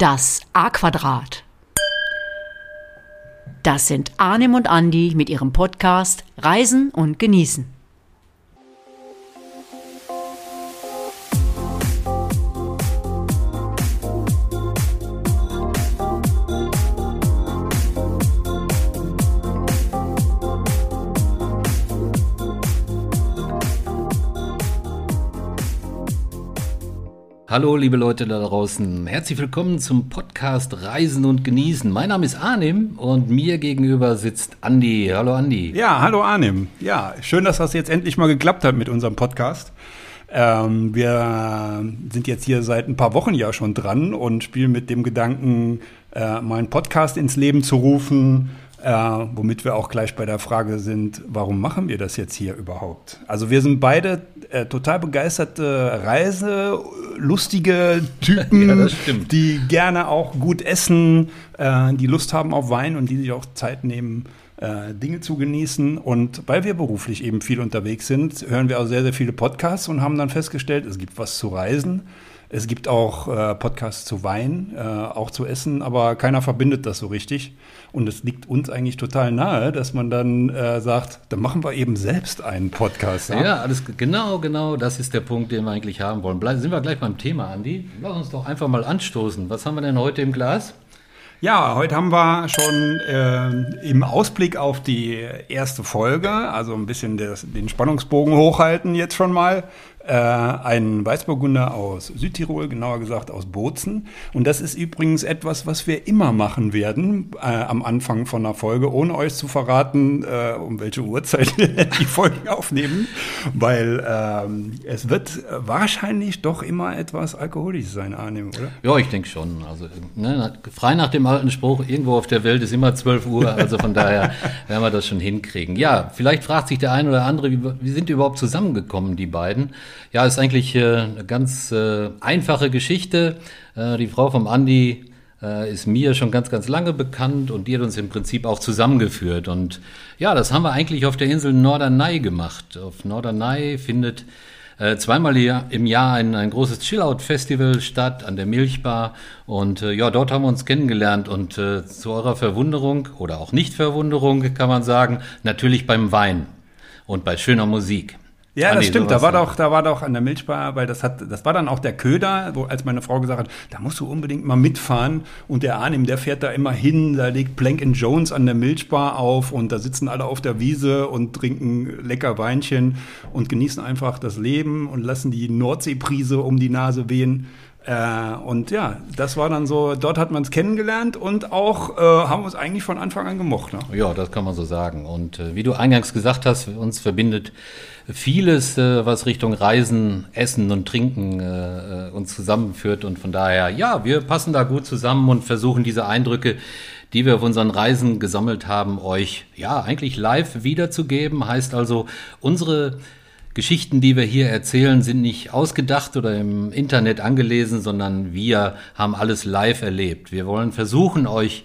Das A-Quadrat. Das sind Arnim und Andi mit ihrem Podcast Reisen und Genießen. Hallo, liebe Leute da draußen. Herzlich willkommen zum Podcast Reisen und Genießen. Mein Name ist Arnim und mir gegenüber sitzt Andi. Hallo, Andi. Ja, hallo, Arnim. Ja, schön, dass das jetzt endlich mal geklappt hat mit unserem Podcast. Ähm, wir sind jetzt hier seit ein paar Wochen ja schon dran und spielen mit dem Gedanken, äh, mal einen Podcast ins Leben zu rufen äh, womit wir auch gleich bei der Frage sind, warum machen wir das jetzt hier überhaupt? Also wir sind beide äh, total begeisterte Reise, lustige Typen, ja, die gerne auch gut essen, äh, die Lust haben auf Wein und die sich auch Zeit nehmen, äh, Dinge zu genießen. Und weil wir beruflich eben viel unterwegs sind, hören wir auch sehr, sehr viele Podcasts und haben dann festgestellt, es gibt was zu reisen. Es gibt auch äh, Podcasts zu Wein, äh, auch zu Essen, aber keiner verbindet das so richtig. Und es liegt uns eigentlich total nahe, dass man dann äh, sagt, dann machen wir eben selbst einen Podcast. Ja? ja, alles genau, genau, das ist der Punkt, den wir eigentlich haben wollen. Bleib, sind wir gleich beim Thema, Andi. Lass uns doch einfach mal anstoßen. Was haben wir denn heute im Glas? Ja, heute haben wir schon äh, im Ausblick auf die erste Folge, also ein bisschen des, den Spannungsbogen hochhalten jetzt schon mal, äh, ein Weißburgunder aus Südtirol, genauer gesagt aus Bozen. Und das ist übrigens etwas, was wir immer machen werden äh, am Anfang von einer Folge, ohne euch zu verraten, äh, um welche Uhrzeit wir die Folgen aufnehmen, weil ähm, es wird wahrscheinlich doch immer etwas alkoholisch sein, Arnim, oder? Ja, ich denke schon. Also ne, frei nach dem alten Spruch, irgendwo auf der Welt ist immer 12 Uhr, also von daher werden wir das schon hinkriegen. Ja, vielleicht fragt sich der ein oder andere, wie, wie sind die überhaupt zusammengekommen, die beiden? Ja, ist eigentlich äh, eine ganz äh, einfache Geschichte. Äh, die Frau vom Andi ist mir schon ganz, ganz lange bekannt und die hat uns im Prinzip auch zusammengeführt. Und ja, das haben wir eigentlich auf der Insel Norderney gemacht. Auf Norderney findet äh, zweimal im Jahr ein, ein großes Chill-Out-Festival statt an der Milchbar. Und äh, ja, dort haben wir uns kennengelernt und äh, zu eurer Verwunderung oder auch Nicht-Verwunderung kann man sagen, natürlich beim Wein und bei schöner Musik. Ja, das stimmt. Da war doch, da war doch an der Milchbar, weil das hat, das war dann auch der Köder, wo als meine Frau gesagt hat, da musst du unbedingt mal mitfahren. Und der Arnim, der fährt da immer hin, da legt Plank Jones an der Milchbar auf und da sitzen alle auf der Wiese und trinken lecker Weinchen und genießen einfach das Leben und lassen die Nordseeprise um die Nase wehen. Äh, und ja, das war dann so, dort hat man es kennengelernt und auch äh, haben uns eigentlich von Anfang an gemocht. Ne? Ja, das kann man so sagen. Und äh, wie du eingangs gesagt hast, uns verbindet vieles, äh, was Richtung Reisen, Essen und Trinken äh, äh, uns zusammenführt. Und von daher, ja, wir passen da gut zusammen und versuchen diese Eindrücke, die wir auf unseren Reisen gesammelt haben, euch ja eigentlich live wiederzugeben. Heißt also, unsere Geschichten, die wir hier erzählen, sind nicht ausgedacht oder im Internet angelesen, sondern wir haben alles live erlebt. Wir wollen versuchen, euch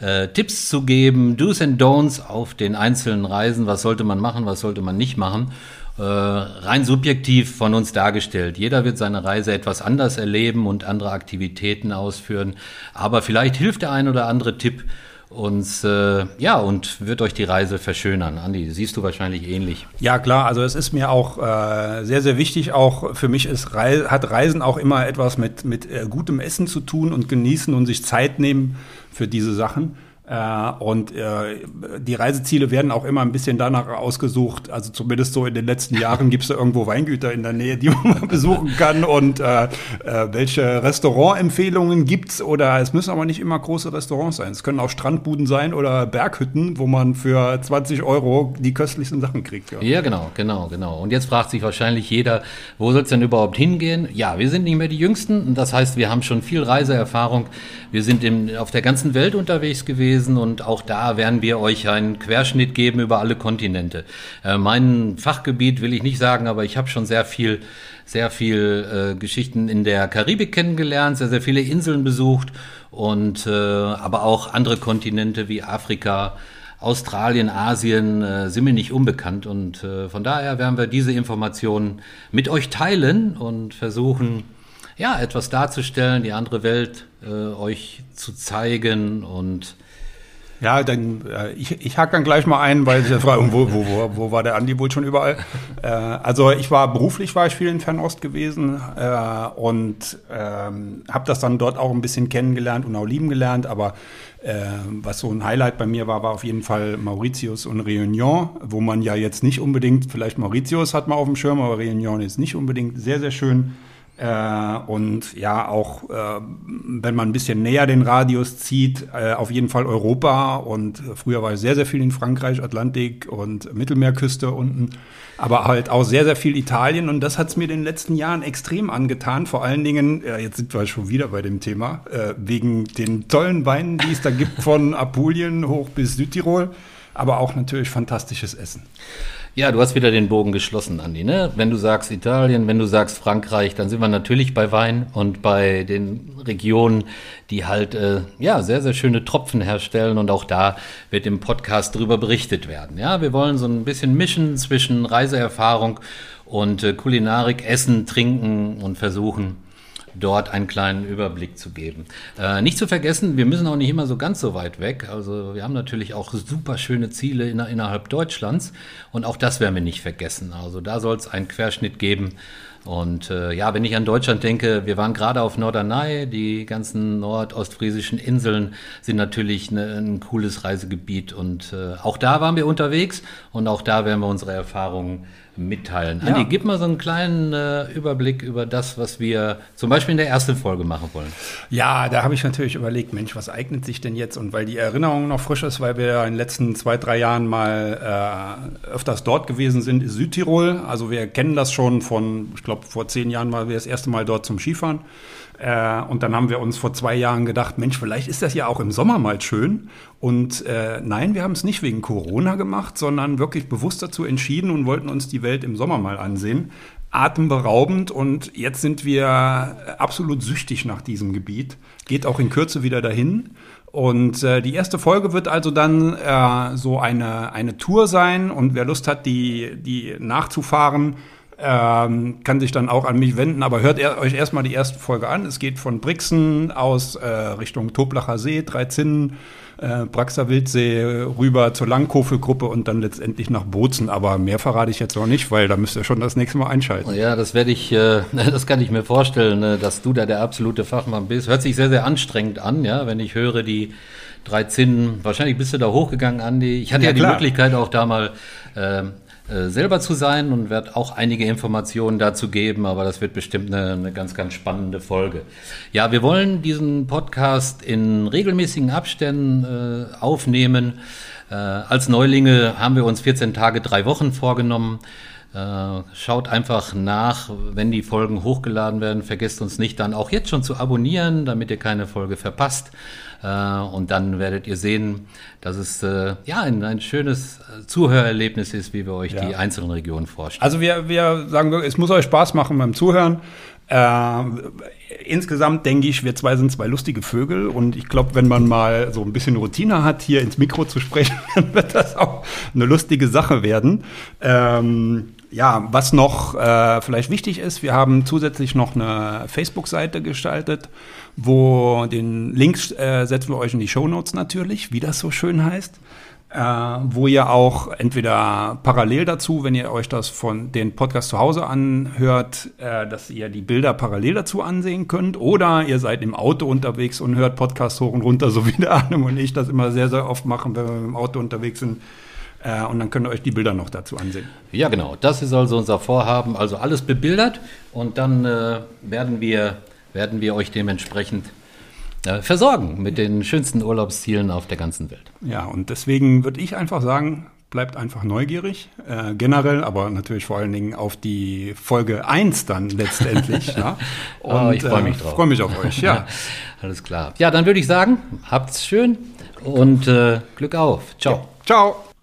äh, Tipps zu geben, Do's and Don'ts auf den einzelnen Reisen. Was sollte man machen, was sollte man nicht machen? Äh, rein subjektiv von uns dargestellt. Jeder wird seine Reise etwas anders erleben und andere Aktivitäten ausführen. Aber vielleicht hilft der ein oder andere Tipp uns, äh, ja, und wird euch die Reise verschönern. Andi, siehst du wahrscheinlich ähnlich. Ja, klar, also es ist mir auch äh, sehr, sehr wichtig. Auch für mich ist Reise, hat Reisen auch immer etwas mit, mit äh, gutem Essen zu tun und genießen und sich Zeit nehmen für diese Sachen. Äh, und äh, die Reiseziele werden auch immer ein bisschen danach ausgesucht. Also zumindest so in den letzten Jahren gibt es da irgendwo Weingüter in der Nähe, die man besuchen kann. Und äh, äh, welche Restaurantempfehlungen gibt's? Oder es müssen aber nicht immer große Restaurants sein. Es können auch Strandbuden sein oder Berghütten, wo man für 20 Euro die köstlichsten Sachen kriegt. Ja, ja genau, genau, genau. Und jetzt fragt sich wahrscheinlich jeder, wo soll es denn überhaupt hingehen? Ja, wir sind nicht mehr die Jüngsten. Das heißt, wir haben schon viel Reiseerfahrung. Wir sind im, auf der ganzen Welt unterwegs gewesen gewesen und auch da werden wir euch einen Querschnitt geben über alle Kontinente. Äh, mein Fachgebiet will ich nicht sagen, aber ich habe schon sehr viel, sehr viel äh, Geschichten in der Karibik kennengelernt, sehr, sehr viele Inseln besucht und äh, aber auch andere Kontinente wie Afrika, Australien, Asien äh, sind mir nicht unbekannt und äh, von daher werden wir diese Informationen mit euch teilen und versuchen, ja, etwas darzustellen, die andere Welt äh, euch zu zeigen und ja, dann äh, ich, ich hake dann gleich mal ein, weil Sie fragen, wo, wo, wo, wo war der Andi wohl schon überall? Äh, also ich war beruflich war ich viel in Fernost gewesen äh, und ähm, habe das dann dort auch ein bisschen kennengelernt und auch lieben gelernt. Aber äh, was so ein Highlight bei mir war, war auf jeden Fall Mauritius und Réunion, wo man ja jetzt nicht unbedingt, vielleicht Mauritius hat man auf dem Schirm, aber Réunion ist nicht unbedingt sehr, sehr schön. Äh, und ja, auch äh, wenn man ein bisschen näher den Radius zieht, äh, auf jeden Fall Europa. Und früher war ich sehr, sehr viel in Frankreich, Atlantik und Mittelmeerküste unten. Aber halt auch sehr, sehr viel Italien. Und das hat es mir in den letzten Jahren extrem angetan. Vor allen Dingen, ja, jetzt sind wir schon wieder bei dem Thema, äh, wegen den tollen Weinen, die es da gibt, von Apulien hoch bis Südtirol. Aber auch natürlich fantastisches Essen. Ja, du hast wieder den Bogen geschlossen, Andi. Ne? Wenn du sagst Italien, wenn du sagst Frankreich, dann sind wir natürlich bei Wein und bei den Regionen, die halt äh, ja sehr sehr schöne Tropfen herstellen und auch da wird im Podcast drüber berichtet werden. Ja, wir wollen so ein bisschen mischen zwischen Reiseerfahrung und äh, Kulinarik, Essen, Trinken und versuchen dort einen kleinen Überblick zu geben. Äh, nicht zu vergessen, wir müssen auch nicht immer so ganz so weit weg. Also wir haben natürlich auch super schöne Ziele in, innerhalb Deutschlands und auch das werden wir nicht vergessen. Also da soll es einen Querschnitt geben. Und äh, ja, wenn ich an Deutschland denke, wir waren gerade auf Norderney, die ganzen nordostfriesischen Inseln sind natürlich ne, ein cooles Reisegebiet und äh, auch da waren wir unterwegs und auch da werden wir unsere Erfahrungen mitteilen. Ja. Andi, gib mal so einen kleinen äh, Überblick über das, was wir zum Beispiel in der ersten Folge machen wollen. Ja, da habe ich natürlich überlegt, Mensch, was eignet sich denn jetzt? Und weil die Erinnerung noch frisch ist, weil wir in den letzten zwei, drei Jahren mal äh, öfters dort gewesen sind, ist Südtirol. Also wir kennen das schon von, ich glaube, vor zehn Jahren waren wir das erste Mal dort zum Skifahren. Äh, und dann haben wir uns vor zwei Jahren gedacht, Mensch, vielleicht ist das ja auch im Sommer mal schön. Und äh, nein, wir haben es nicht wegen Corona gemacht, sondern wirklich bewusst dazu entschieden und wollten uns die Welt im Sommer mal ansehen. Atemberaubend und jetzt sind wir absolut süchtig nach diesem Gebiet. Geht auch in Kürze wieder dahin. Und äh, die erste Folge wird also dann äh, so eine, eine Tour sein und wer Lust hat, die, die nachzufahren, ähm, kann sich dann auch an mich wenden, aber hört er, euch erstmal die erste Folge an. Es geht von Brixen aus äh, Richtung Toblacher See, Dreizinnen, äh, Braxer Wildsee rüber zur Langkofel-Gruppe und dann letztendlich nach Bozen. Aber mehr verrate ich jetzt noch nicht, weil da müsst ihr schon das nächste Mal einschalten. Ja, das werde ich, äh, das kann ich mir vorstellen, äh, dass du da der absolute Fachmann bist. Hört sich sehr, sehr anstrengend an, ja, wenn ich höre, die drei Zinnen, wahrscheinlich bist du da hochgegangen, Andi. Ich hatte ja, ja die Möglichkeit auch da mal äh, selber zu sein und werde auch einige Informationen dazu geben, aber das wird bestimmt eine, eine, ganz, ganz spannende Folge. Ja, wir wollen diesen Podcast in regelmäßigen Abständen äh, aufnehmen. Äh, als Neulinge haben wir uns 14 Tage, drei Wochen vorgenommen. Äh, schaut einfach nach, wenn die Folgen hochgeladen werden. Vergesst uns nicht dann auch jetzt schon zu abonnieren, damit ihr keine Folge verpasst. Äh, und dann werdet ihr sehen, dass es äh, ja ein, ein schönes Zuhörerlebnis ist, wie wir euch ja. die einzelnen Regionen vorstellen. Also wir, wir sagen, es muss euch Spaß machen beim Zuhören. Äh, insgesamt denke ich, wir zwei sind zwei lustige Vögel und ich glaube, wenn man mal so ein bisschen Routine hat, hier ins Mikro zu sprechen, dann wird das auch eine lustige Sache werden. Ähm, ja, was noch äh, vielleicht wichtig ist, wir haben zusätzlich noch eine Facebook-Seite gestaltet, wo den Link äh, setzen wir euch in die Show Notes natürlich, wie das so schön heißt, äh, wo ihr auch entweder parallel dazu, wenn ihr euch das von den Podcast zu Hause anhört, äh, dass ihr die Bilder parallel dazu ansehen könnt, oder ihr seid im Auto unterwegs und hört Podcast hoch und runter, so wie der Arne und ich das immer sehr, sehr oft machen, wenn wir im Auto unterwegs sind äh, und dann könnt ihr euch die Bilder noch dazu ansehen. Ja, genau. Das ist also unser Vorhaben. Also alles bebildert und dann äh, werden, wir, werden wir euch dementsprechend äh, versorgen mit den schönsten Urlaubszielen auf der ganzen Welt. Ja, und deswegen würde ich einfach sagen, bleibt einfach neugierig, äh, generell, aber natürlich vor allen Dingen auf die Folge 1 dann letztendlich. ja. Und, oh, ich freue mich äh, drauf. freue mich auf euch, ja. Alles klar. Ja, dann würde ich sagen, habt's schön und äh, Glück auf. Ciao. Ja. Ciao.